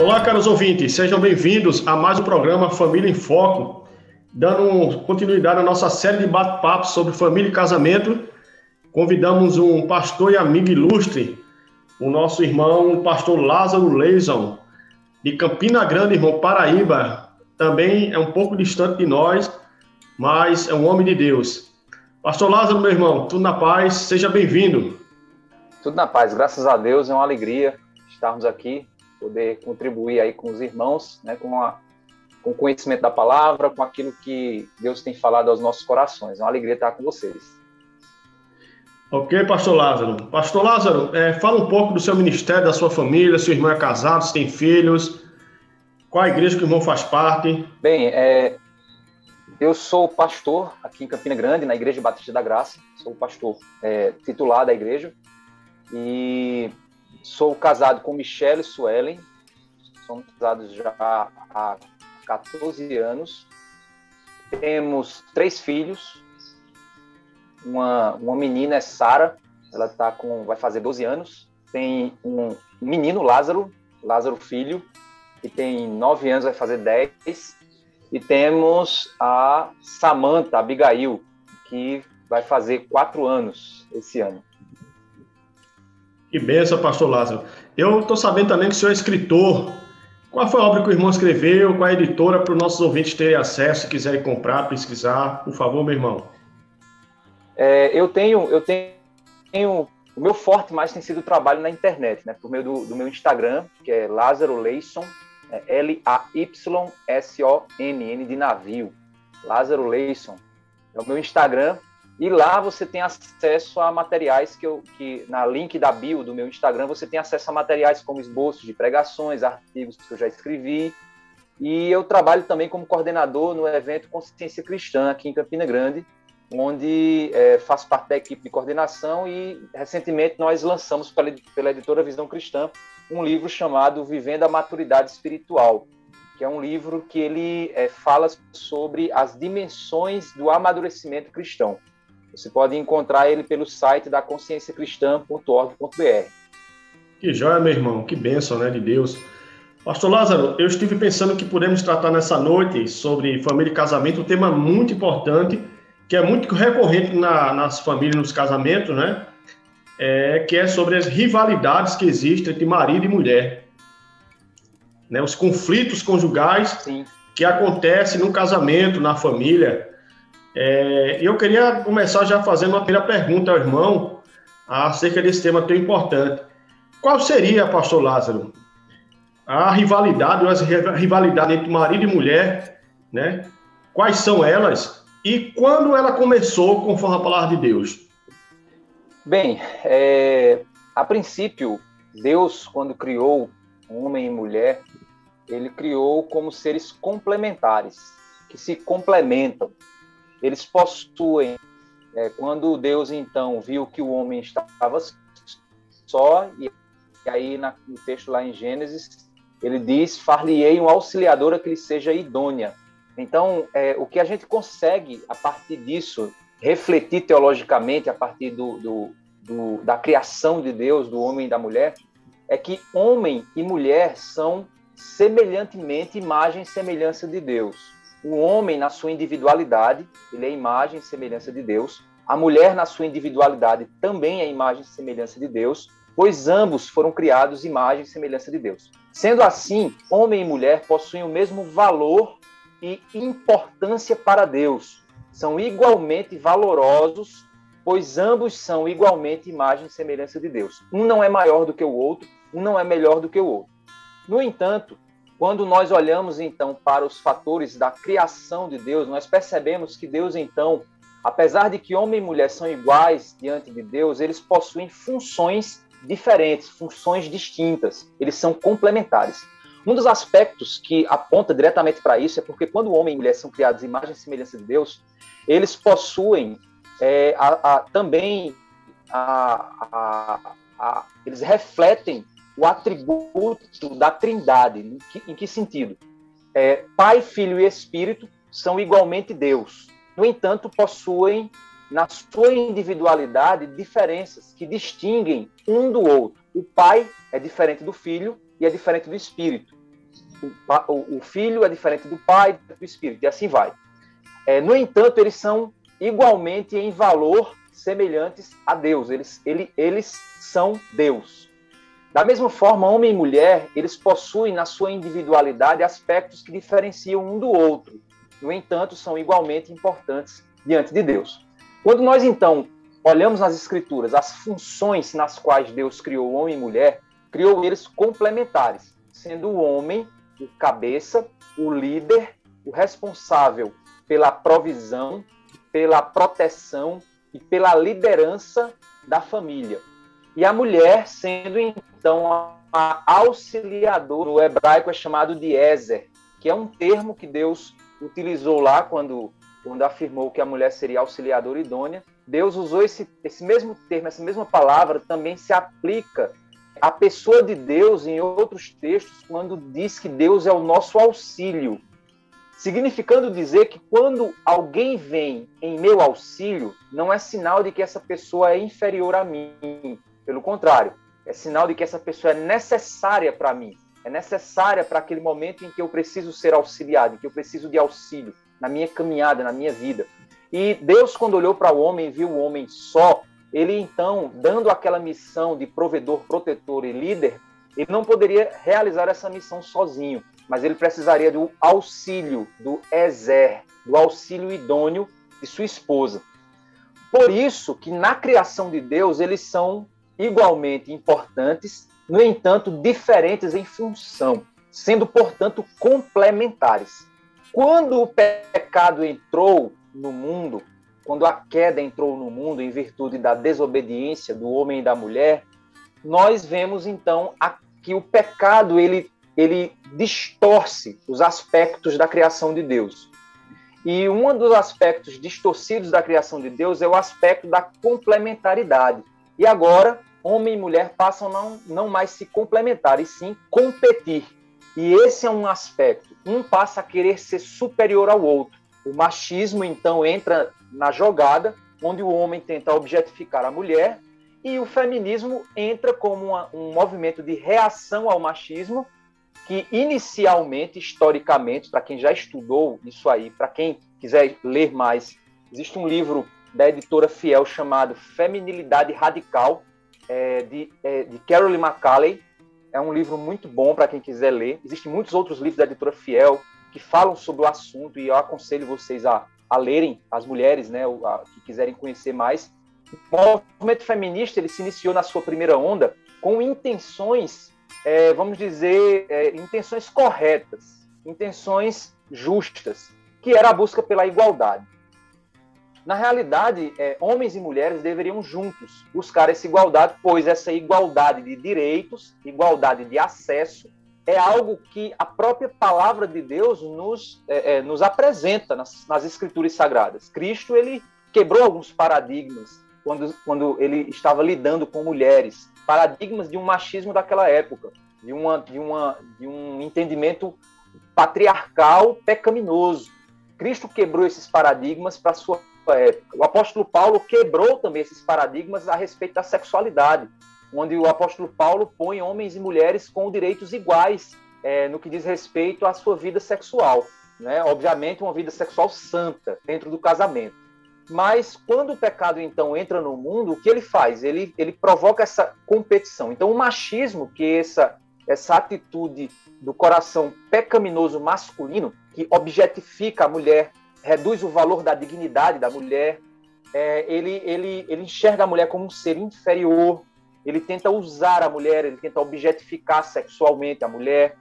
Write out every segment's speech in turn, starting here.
Olá, caros ouvintes, sejam bem-vindos a mais um programa Família em Foco, dando continuidade à nossa série de bate-papos sobre família e casamento. Convidamos um pastor e amigo ilustre, o nosso irmão, o pastor Lázaro Leison, de Campina Grande, irmão Paraíba. Também é um pouco distante de nós, mas é um homem de Deus. Pastor Lázaro, meu irmão, tudo na paz, seja bem-vindo. Tudo na paz, graças a Deus, é uma alegria estarmos aqui poder contribuir aí com os irmãos, né, com, a, com o conhecimento da palavra, com aquilo que Deus tem falado aos nossos corações. É uma alegria estar com vocês. Ok, pastor Lázaro. Pastor Lázaro, é, fala um pouco do seu ministério, da sua família, seu irmão é casado, se tem filhos, qual a igreja que o irmão faz parte? Bem, é, eu sou pastor aqui em Campina Grande, na Igreja Batista da Graça, sou pastor é, titular da igreja, e Sou casado com Michelle Suelen. Somos casados já há 14 anos. Temos três filhos. Uma, uma menina é Sara, ela tá com vai fazer 12 anos. Tem um menino Lázaro, Lázaro filho, que tem 9 anos, vai fazer 10. E temos a Samantha Abigail, que vai fazer 4 anos esse ano. Que benção, pastor Lázaro. Eu estou sabendo também que o senhor é escritor. Qual foi a obra que o irmão escreveu? Qual é a editora para os nossos ouvintes terem acesso, se quiserem comprar, pesquisar? Por favor, meu irmão. É, eu tenho, eu tenho, o meu forte mais tem sido o trabalho na internet, né? Por meio do, do meu Instagram, que é Lázaro Leison, é L-A-Y-S-O-N, N de navio. Lázaro Leison. É o meu Instagram. E lá você tem acesso a materiais que eu, que na link da bio do meu Instagram você tem acesso a materiais como esboços de pregações, artigos que eu já escrevi. E eu trabalho também como coordenador no evento Consciência Cristã aqui em Campina Grande, onde é, faço parte da equipe de coordenação e recentemente nós lançamos pela, pela editora Visão Cristã um livro chamado Vivendo a Maturidade Espiritual, que é um livro que ele é, fala sobre as dimensões do amadurecimento cristão. Você pode encontrar ele pelo site da conscienciacristã.org.br. Que joia, meu irmão, que bênção, né, de Deus. Pastor Lázaro, eu estive pensando que podemos tratar nessa noite sobre família e casamento, um tema muito importante, que é muito recorrente na, nas famílias, nos casamentos, né? É, que é sobre as rivalidades que existem entre marido e mulher. Né? Os conflitos conjugais Sim. que acontecem no casamento, na família. É, eu queria começar já fazendo uma primeira pergunta ao irmão acerca desse tema tão importante. Qual seria, pastor Lázaro, a rivalidade, entre marido e mulher, né? Quais são elas e quando ela começou, conforme a palavra de Deus? Bem, é, a princípio, Deus, quando criou homem e mulher, ele criou como seres complementares, que se complementam eles possuem. É, quando Deus então viu que o homem estava só, e, aí no texto lá em Gênesis, ele diz: Far-lhe-ei uma auxiliadora que lhe seja idônea. Então, é, o que a gente consegue, a partir disso, refletir teologicamente, a partir do, do, do, da criação de Deus, do homem e da mulher, é que homem e mulher são semelhantemente imagem e semelhança de Deus o homem na sua individualidade, ele é imagem e semelhança de Deus. A mulher na sua individualidade também é imagem e semelhança de Deus, pois ambos foram criados imagem e semelhança de Deus. Sendo assim, homem e mulher possuem o mesmo valor e importância para Deus. São igualmente valorosos, pois ambos são igualmente imagem e semelhança de Deus. Um não é maior do que o outro, um não é melhor do que o outro. No entanto, quando nós olhamos então para os fatores da criação de Deus, nós percebemos que Deus então apesar de que homem e mulher são iguais diante de Deus, eles possuem funções diferentes, funções distintas. Eles são complementares. Um dos aspectos que aponta diretamente para isso é porque quando o homem e mulher são criados em imagem e semelhança de Deus, eles possuem é, a, a, também a, eles refletem o atributo da Trindade. Em que, em que sentido? É, pai, Filho e Espírito são igualmente Deus. No entanto, possuem na sua individualidade diferenças que distinguem um do outro. O Pai é diferente do Filho e é diferente do Espírito. O, o Filho é diferente do Pai e do Espírito, e assim vai. É, no entanto, eles são igualmente em valor semelhantes a Deus. Eles, ele, eles são Deus. Da mesma forma, homem e mulher, eles possuem na sua individualidade aspectos que diferenciam um do outro. No entanto, são igualmente importantes diante de Deus. Quando nós, então, olhamos nas Escrituras as funções nas quais Deus criou homem e mulher, criou eles complementares, sendo o homem o cabeça, o líder, o responsável pela provisão, pela proteção e pela liderança da família. E a mulher sendo então a auxiliadora, no hebraico é chamado de Ezer, que é um termo que Deus utilizou lá quando, quando afirmou que a mulher seria auxiliadora idônea. Deus usou esse, esse mesmo termo, essa mesma palavra também se aplica à pessoa de Deus em outros textos, quando diz que Deus é o nosso auxílio significando dizer que quando alguém vem em meu auxílio, não é sinal de que essa pessoa é inferior a mim. Pelo contrário, é sinal de que essa pessoa é necessária para mim. É necessária para aquele momento em que eu preciso ser auxiliado, em que eu preciso de auxílio na minha caminhada, na minha vida. E Deus, quando olhou para o homem e viu o homem só, ele então, dando aquela missão de provedor, protetor e líder, ele não poderia realizar essa missão sozinho mas ele precisaria do auxílio do Ezer, do auxílio idôneo de sua esposa. Por isso que na criação de Deus eles são igualmente importantes, no entanto diferentes em função, sendo portanto complementares. Quando o pecado entrou no mundo, quando a queda entrou no mundo em virtude da desobediência do homem e da mulher, nós vemos então que o pecado ele ele distorce os aspectos da criação de Deus. E um dos aspectos distorcidos da criação de Deus é o aspecto da complementaridade. E agora, homem e mulher passam não, não mais se complementar, e sim competir. E esse é um aspecto. Um passa a querer ser superior ao outro. O machismo, então, entra na jogada, onde o homem tenta objetificar a mulher, e o feminismo entra como uma, um movimento de reação ao machismo que inicialmente, historicamente, para quem já estudou isso aí, para quem quiser ler mais, existe um livro da editora Fiel chamado Feminilidade Radical, é, de, é, de Carolyn. É um livro muito bom para quem quiser ler. Existem muitos outros livros da editora Fiel que falam sobre o assunto e eu aconselho vocês a, a lerem, as mulheres né, a, que quiserem conhecer mais. O movimento feminista ele se iniciou na sua primeira onda com intenções é, vamos dizer, é, intenções corretas, intenções justas, que era a busca pela igualdade. Na realidade, é, homens e mulheres deveriam juntos buscar essa igualdade, pois essa igualdade de direitos, igualdade de acesso, é algo que a própria palavra de Deus nos, é, é, nos apresenta nas, nas Escrituras Sagradas. Cristo ele quebrou alguns paradigmas quando, quando ele estava lidando com mulheres paradigmas de um machismo daquela época, de, uma, de, uma, de um entendimento patriarcal pecaminoso. Cristo quebrou esses paradigmas para sua época. O apóstolo Paulo quebrou também esses paradigmas a respeito da sexualidade, onde o apóstolo Paulo põe homens e mulheres com direitos iguais é, no que diz respeito à sua vida sexual. Né? Obviamente, uma vida sexual santa dentro do casamento. Mas quando o pecado então entra no mundo, o que ele faz? Ele, ele provoca essa competição. Então, o machismo, que é essa, essa atitude do coração pecaminoso masculino, que objetifica a mulher, reduz o valor da dignidade da mulher, é, ele, ele, ele enxerga a mulher como um ser inferior, ele tenta usar a mulher, ele tenta objetificar sexualmente a mulher,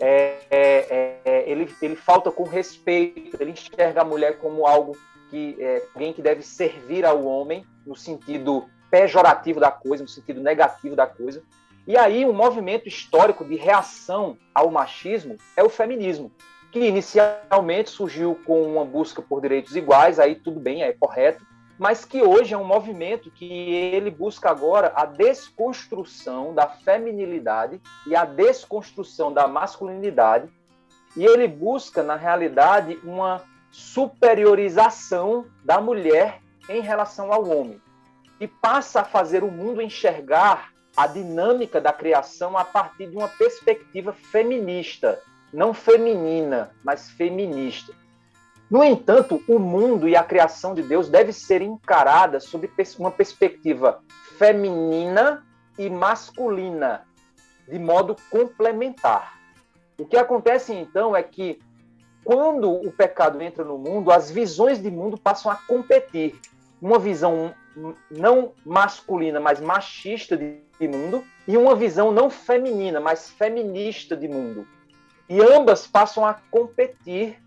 é, é, é ele, ele falta com respeito, ele enxerga a mulher como algo que é alguém que deve servir ao homem no sentido pejorativo da coisa, no sentido negativo da coisa. E aí um movimento histórico de reação ao machismo é o feminismo, que inicialmente surgiu com uma busca por direitos iguais, aí tudo bem, é correto, mas que hoje é um movimento que ele busca agora a desconstrução da feminilidade e a desconstrução da masculinidade, e ele busca, na realidade, uma superiorização da mulher em relação ao homem, e passa a fazer o mundo enxergar a dinâmica da criação a partir de uma perspectiva feminista, não feminina, mas feminista. No entanto, o mundo e a criação de Deus deve ser encarada sob uma perspectiva feminina e masculina, de modo complementar. O que acontece então é que quando o pecado entra no mundo, as visões de mundo passam a competir. Uma visão não masculina, mas machista de mundo, e uma visão não feminina, mas feminista de mundo. E ambas passam a competir.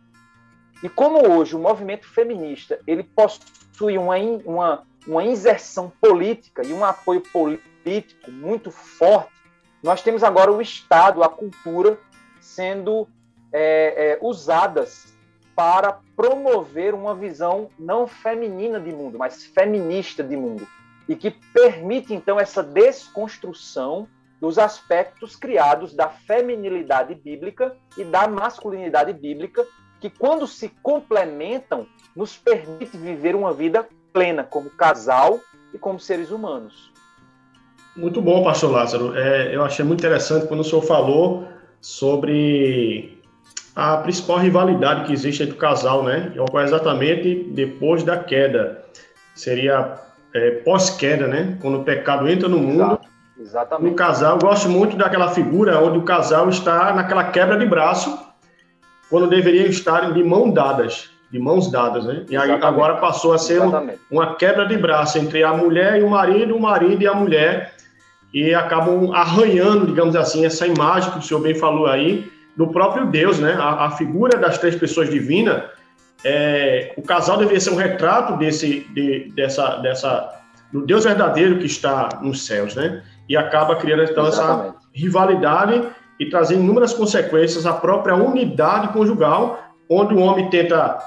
E como hoje o movimento feminista ele possui uma, uma, uma inserção política e um apoio político muito forte, nós temos agora o Estado, a cultura, sendo é, é, usadas para promover uma visão não feminina de mundo, mas feminista de mundo, e que permite então essa desconstrução dos aspectos criados da feminilidade bíblica e da masculinidade bíblica, que quando se complementam, nos permite viver uma vida plena como casal e como seres humanos. Muito bom, pastor Lázaro. É, eu achei muito interessante quando o senhor falou sobre a principal rivalidade que existe entre o casal, né? Ocorre exatamente depois da queda. Seria é, pós-queda, né? Quando o pecado entra no mundo. Exatamente. No casal, eu gosto muito daquela figura onde o casal está naquela quebra de braço, quando deveriam estar de mãos dadas, de mãos dadas, né? E aí, agora passou a ser um, uma quebra de braço entre a mulher e o marido, o marido e a mulher, e acabam arranhando, digamos assim, essa imagem que o senhor bem falou aí, do próprio Deus, né? A, a figura das três pessoas divinas, é, o casal deveria ser um retrato desse, de, dessa, dessa, do Deus verdadeiro que está nos céus, né? E acaba criando então essa rivalidade e trazendo inúmeras consequências à própria unidade conjugal, onde o homem tenta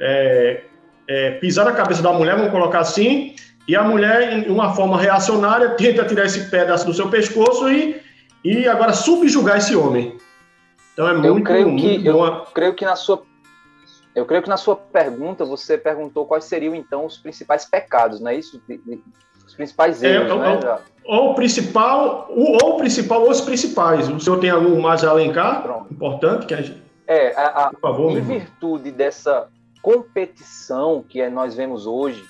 é, é, pisar na cabeça da mulher, vamos colocar assim, e a mulher, em uma forma reacionária, tenta tirar esse pedaço do seu pescoço e, e agora subjugar esse homem. Então é muito, eu creio que, Eu creio que na sua eu creio que na sua pergunta você perguntou quais seriam então os principais pecados, não é isso? Os principais é, erros, é, né? Ou o principal, ou o principal, os principais. O senhor tem algum mais a alencar? Pronto. Importante que a gente... É, a, a, Por favor, em virtude dessa competição que é, nós vemos hoje,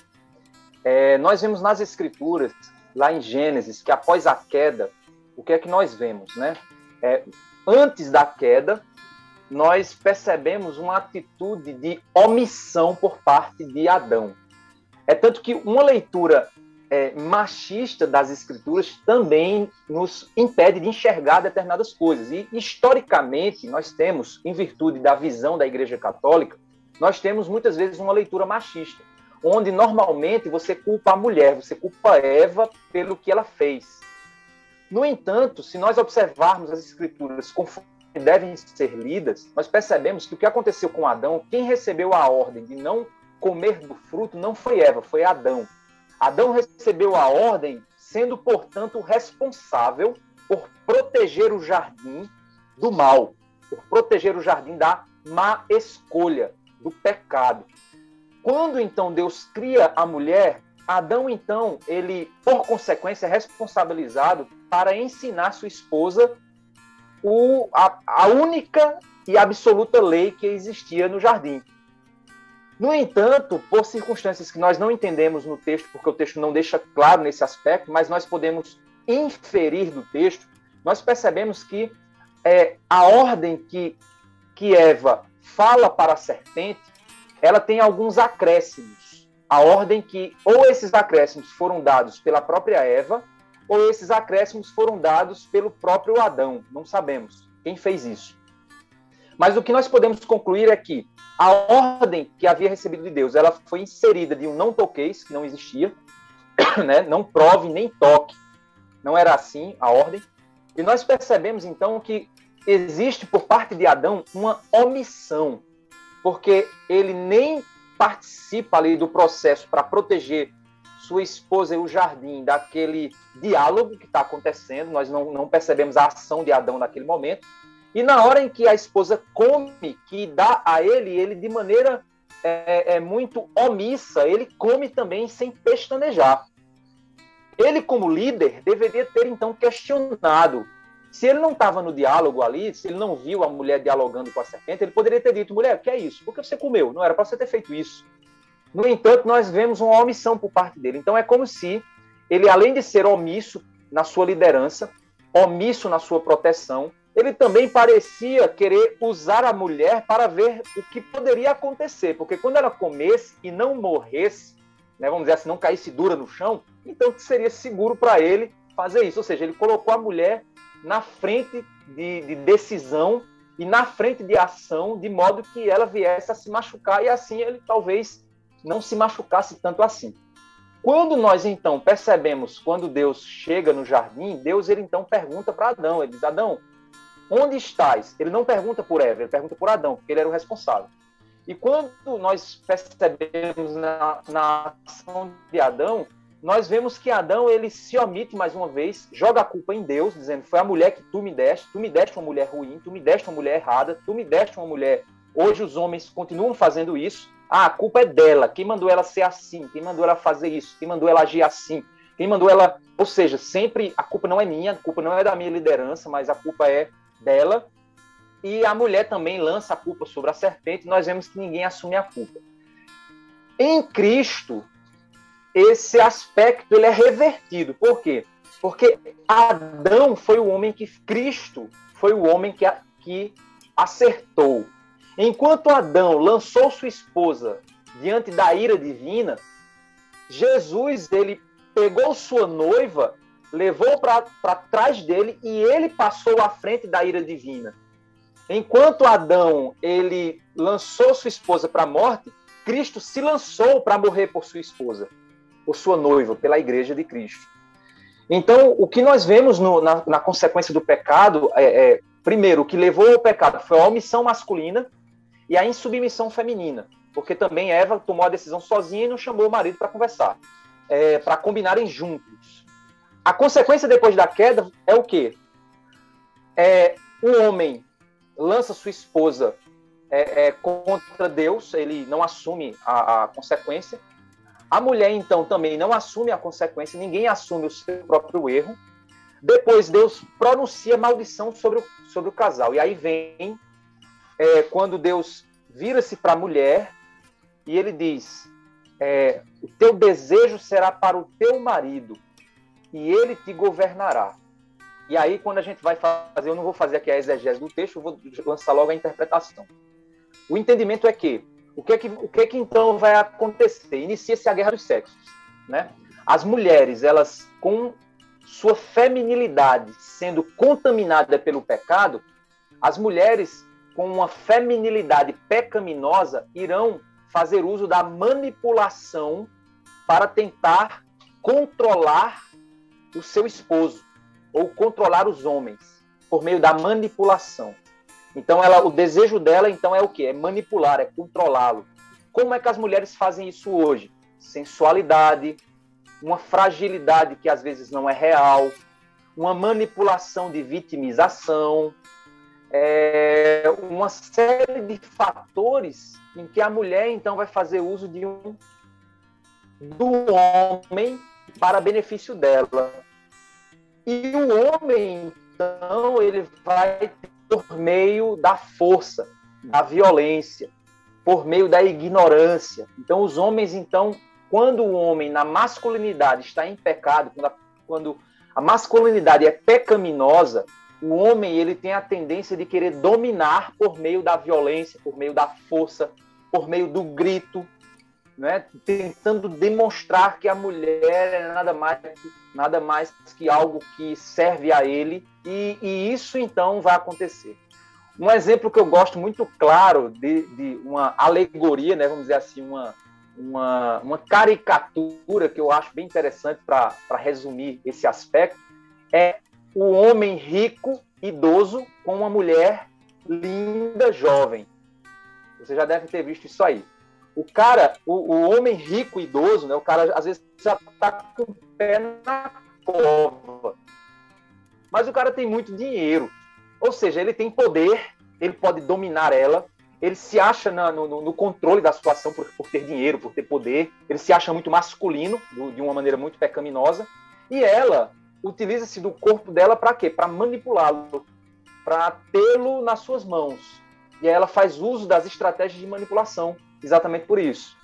é, nós vemos nas escrituras, lá em Gênesis, que após a queda, o que é que nós vemos, né? É, antes da queda, nós percebemos uma atitude de omissão por parte de Adão. É tanto que uma leitura é, machista das escrituras também nos impede de enxergar determinadas coisas. E, historicamente, nós temos, em virtude da visão da Igreja Católica, nós temos muitas vezes uma leitura machista, onde normalmente você culpa a mulher, você culpa Eva pelo que ela fez. No entanto, se nós observarmos as escrituras conforme devem ser lidas, nós percebemos que o que aconteceu com Adão, quem recebeu a ordem de não comer do fruto não foi Eva, foi Adão. Adão recebeu a ordem sendo, portanto, responsável por proteger o jardim do mal, por proteger o jardim da má escolha, do pecado. Quando então Deus cria a mulher, Adão, então, ele, por consequência, é responsabilizado para ensinar sua esposa o, a, a única e absoluta lei que existia no jardim. No entanto, por circunstâncias que nós não entendemos no texto, porque o texto não deixa claro nesse aspecto, mas nós podemos inferir do texto, nós percebemos que é, a ordem que, que Eva fala para a serpente, ela tem alguns acréscimos a ordem que ou esses acréscimos foram dados pela própria Eva, ou esses acréscimos foram dados pelo próprio Adão. Não sabemos quem fez isso. Mas o que nós podemos concluir é que a ordem que havia recebido de Deus, ela foi inserida de um não toqueis, que não existia, né? não prove nem toque. Não era assim a ordem. E nós percebemos então que existe por parte de Adão uma omissão, porque ele nem participa ali do processo para proteger sua esposa e o jardim daquele diálogo que está acontecendo, nós não, não percebemos a ação de Adão naquele momento. E na hora em que a esposa come, que dá a ele, ele de maneira é, é muito omissa, ele come também sem pestanejar. Ele, como líder, deveria ter então questionado. Se ele não estava no diálogo ali, se ele não viu a mulher dialogando com a serpente, ele poderia ter dito: mulher, o que é isso? Por que você comeu? Não era para você ter feito isso. No entanto, nós vemos uma omissão por parte dele. Então, é como se ele, além de ser omisso na sua liderança, omisso na sua proteção, ele também parecia querer usar a mulher para ver o que poderia acontecer. Porque quando ela comesse e não morresse, né, vamos dizer assim, não caísse dura no chão, então seria seguro para ele fazer isso. Ou seja, ele colocou a mulher na frente de, de decisão e na frente de ação, de modo que ela viesse a se machucar e assim ele talvez não se machucasse tanto assim. Quando nós então percebemos, quando Deus chega no jardim, Deus ele então pergunta para Adão, ele diz: Adão, onde estás? Ele não pergunta por Eva, ele pergunta por Adão, porque ele era o responsável. E quando nós percebemos na, na ação de Adão, nós vemos que Adão ele se omite mais uma vez, joga a culpa em Deus, dizendo: Foi a mulher que tu me deste, tu me deste uma mulher ruim, tu me deste uma mulher errada, tu me deste uma mulher. Hoje os homens continuam fazendo isso. Ah, a culpa é dela. Quem mandou ela ser assim? Quem mandou ela fazer isso? Quem mandou ela agir assim? Quem mandou ela. Ou seja, sempre a culpa não é minha, a culpa não é da minha liderança, mas a culpa é dela. E a mulher também lança a culpa sobre a serpente, nós vemos que ninguém assume a culpa. Em Cristo, esse aspecto ele é revertido. Por quê? Porque Adão foi o homem que Cristo foi o homem que, que acertou. Enquanto Adão lançou sua esposa diante da ira divina, Jesus ele pegou sua noiva, levou para trás dele e ele passou à frente da ira divina. Enquanto Adão ele lançou sua esposa para a morte, Cristo se lançou para morrer por sua esposa, por sua noiva, pela igreja de Cristo. Então, o que nós vemos no, na, na, consequência do pecado é, é, primeiro, o que levou ao pecado foi a omissão masculina, e a insubmissão feminina, porque também Eva tomou a decisão sozinha e não chamou o marido para conversar, é, para combinarem juntos. A consequência depois da queda é o quê? É, o homem lança sua esposa é, é, contra Deus, ele não assume a, a, consequência. A mulher, então, também não assume a consequência, ninguém assume o seu próprio erro. Depois, Deus pronuncia maldição sobre o, sobre o casal. E aí vem é, quando Deus vira-se para a mulher e ele diz: é, O teu desejo será para o teu marido e ele te governará. E aí, quando a gente vai fazer, eu não vou fazer aqui a exegese do texto, eu vou lançar logo a interpretação. O entendimento é que o que é que, o que, é que então vai acontecer? Inicia-se a guerra dos sexos, né? As mulheres, elas com sua feminilidade sendo contaminada pelo pecado, as mulheres com uma feminilidade pecaminosa, irão fazer uso da manipulação para tentar controlar o seu esposo ou controlar os homens por meio da manipulação. Então, ela, o desejo dela então é o que? É manipular, é controlá-lo. Como é que as mulheres fazem isso hoje? Sensualidade, uma fragilidade que às vezes não é real, uma manipulação de vitimização, é, uma série de fatores em que a mulher então vai fazer uso de um do homem para benefício dela. E o homem então ele vai por meio da força, da violência, por meio da ignorância. Então os homens então, quando o homem na masculinidade está em pecado, quando a, quando a masculinidade é pecaminosa, o homem ele tem a tendência de querer dominar por meio da violência, por meio da força, por meio do grito, né? tentando demonstrar que a mulher é nada mais, nada mais que algo que serve a ele, e, e isso então vai acontecer. Um exemplo que eu gosto muito claro de, de uma alegoria, né, vamos dizer assim, uma, uma, uma caricatura que eu acho bem interessante para resumir esse aspecto, é o homem rico, idoso, com uma mulher linda, jovem. Você já deve ter visto isso aí. O cara, o, o homem rico, idoso, né, o cara às vezes já está com o pé na cova. Mas o cara tem muito dinheiro. Ou seja, ele tem poder, ele pode dominar ela, ele se acha na, no, no, controle da situação por, por, ter dinheiro, por ter poder, ele se acha muito masculino, do, de uma maneira muito pecaminosa, e ela utiliza-se do corpo dela para quê? Para manipulá-lo, para tê-lo nas suas mãos. E aí ela faz uso das estratégias de manipulação, exatamente por isso.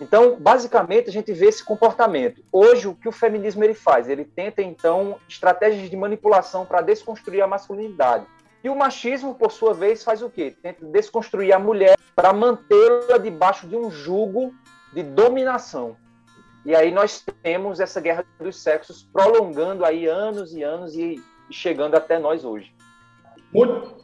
Então, basicamente, a gente vê esse comportamento. Hoje, o que o feminismo ele faz? Ele tenta, então, estratégias de manipulação para desconstruir a masculinidade. E o machismo, por sua vez, faz o quê? Tenta desconstruir a mulher para mantê-la debaixo de um jugo de dominação. E aí nós temos essa guerra dos sexos prolongando aí anos e anos e chegando até nós hoje. Muito,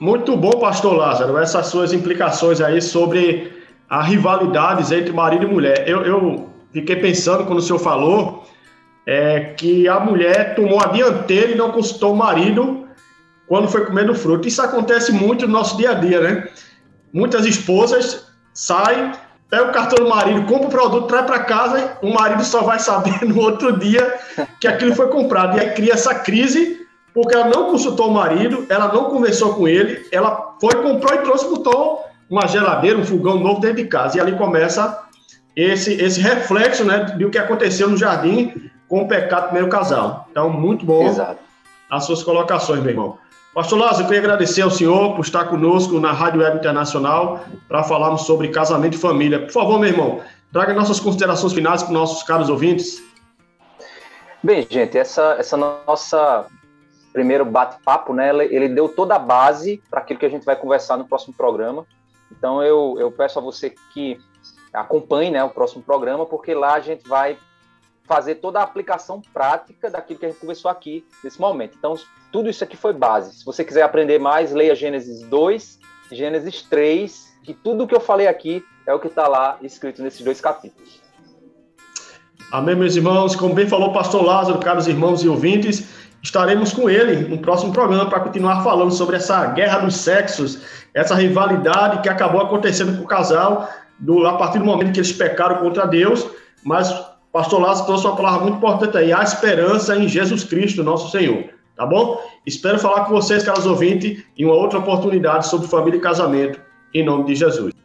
muito bom, pastor Lázaro, essas suas implicações aí sobre a rivalidades entre marido e mulher. Eu, eu fiquei pensando quando o senhor falou é, que a mulher tomou a dianteira e não consultou o marido quando foi comendo fruto. Isso acontece muito no nosso dia a dia, né? Muitas esposas saem, pega o cartão do marido, compra o produto, traz para casa, o marido só vai saber no outro dia que aquilo foi comprado. E aí cria essa crise, porque ela não consultou o marido, ela não conversou com ele, ela foi, comprou e trouxe, botou uma geladeira, um fogão novo dentro de casa. E ali começa esse, esse reflexo né, do que aconteceu no jardim com o pecado do primeiro casal. Então, muito bom Exato. as suas colocações, meu irmão. Pastor Lázaro, eu queria agradecer ao senhor por estar conosco na Rádio Web Internacional para falarmos sobre casamento e família. Por favor, meu irmão, traga nossas considerações finais para nossos caros ouvintes. Bem, gente, essa, essa nossa primeiro bate-papo, né, ele deu toda a base para aquilo que a gente vai conversar no próximo programa. Então eu, eu peço a você que acompanhe né, o próximo programa, porque lá a gente vai fazer toda a aplicação prática daquilo que a gente conversou aqui nesse momento. Então, tudo isso aqui foi base. Se você quiser aprender mais, leia Gênesis 2, Gênesis 3, que tudo que eu falei aqui é o que está lá escrito nesses dois capítulos. Amém, meus irmãos. Como bem falou o pastor Lázaro, caros irmãos e ouvintes, estaremos com ele no próximo programa para continuar falando sobre essa guerra dos sexos, essa rivalidade que acabou acontecendo com o casal do, a partir do momento que eles pecaram contra Deus, mas o pastor Lázaro trouxe uma palavra muito importante aí, a esperança em Jesus Cristo, nosso Senhor, tá bom? Espero falar com vocês, caros ouvintes, em uma outra oportunidade sobre família e casamento, em nome de Jesus.